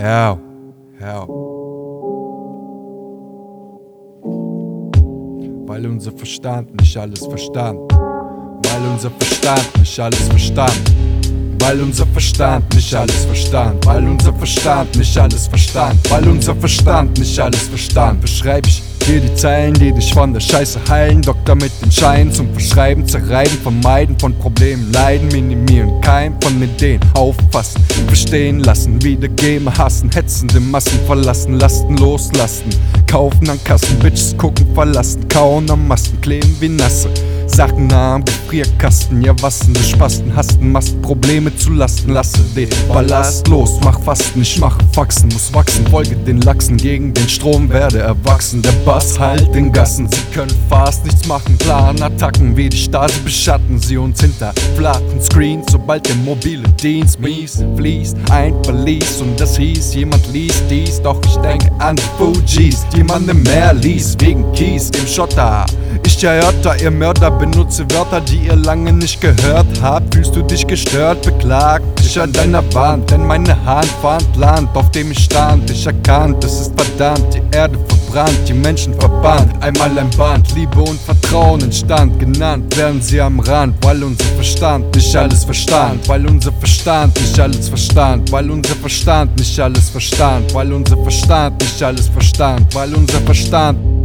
Ja, ja. Weil unser Verstand nicht alles verstand. Weil unser Verstand nicht alles verstand. Weil unser Verstand nicht alles verstand. Weil unser Verstand nicht alles verstand. Weil unser Verstand nicht alles verstand. Beschreib ich hier die Zeilen, die dich von der Scheiße heilen. Doktor mit den Scheinen zum Verschreiben, zerreiben, vermeiden von Problemen, leiden, minimieren. Keim von Ideen auffassen, verstehen lassen, wiedergeben, hassen, hetzende Massen verlassen, Lasten loslassen. Kaufen an Kassen, Bitches gucken, verlassen, kauen am Masten, kleben wie Nasse. Sachen am Gefrierkasten, ja was denn, Spasten, hasten, Mast, Probleme zu lasten, lasse den Ballast los, mach Fasten, ich mache Faxen, muss wachsen, folge den Lachsen, gegen den Strom werde erwachsen, der Bass halt den Gassen, sie können fast nichts machen, klaren Attacken, wie die Stasi beschatten sie uns hinter flachen Screens, sobald der mobile Dienst mies fließt, ein Verlies und das hieß, jemand liest dies, doch ich denke an Fujis, die man im Meer ließ, wegen Kies im Schotter, ich erörter, ihr Mörder benutze Wörter, die ihr lange nicht gehört habt. Fühlst du dich gestört, beklag dich an deiner Wand. Denn meine Hand fand Land, auf dem ich stand. Ich erkannt, es ist verdammt, die Erde verbrannt, die Menschen verbannt. Einmal ein Band, Liebe und Vertrauen entstand. Genannt werden sie am Rand, weil unser Verstand nicht alles verstand. Weil unser Verstand nicht alles verstand. Weil unser Verstand nicht alles verstand. Weil unser Verstand nicht alles verstand. Weil unser Verstand